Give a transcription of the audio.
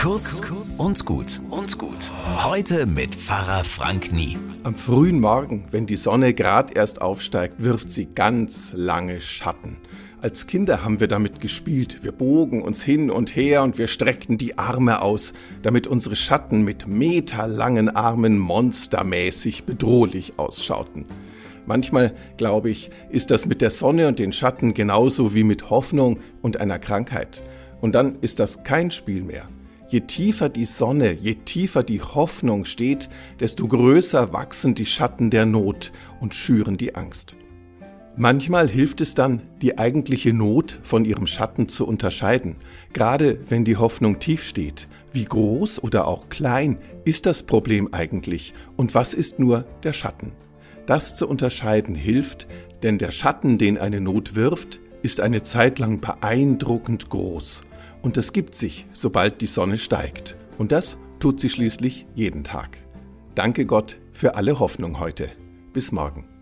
Kurz und gut und gut. Heute mit Pfarrer Frank Nie. Am frühen Morgen, wenn die Sonne gerade erst aufsteigt, wirft sie ganz lange Schatten. Als Kinder haben wir damit gespielt. Wir bogen uns hin und her und wir streckten die Arme aus, damit unsere Schatten mit meterlangen Armen monstermäßig bedrohlich ausschauten. Manchmal, glaube ich, ist das mit der Sonne und den Schatten genauso wie mit Hoffnung und einer Krankheit. Und dann ist das kein Spiel mehr. Je tiefer die Sonne, je tiefer die Hoffnung steht, desto größer wachsen die Schatten der Not und schüren die Angst. Manchmal hilft es dann, die eigentliche Not von ihrem Schatten zu unterscheiden, gerade wenn die Hoffnung tief steht. Wie groß oder auch klein ist das Problem eigentlich und was ist nur der Schatten? Das zu unterscheiden hilft, denn der Schatten, den eine Not wirft, ist eine Zeit lang beeindruckend groß. Und es gibt sich, sobald die Sonne steigt. Und das tut sie schließlich jeden Tag. Danke Gott für alle Hoffnung heute. Bis morgen.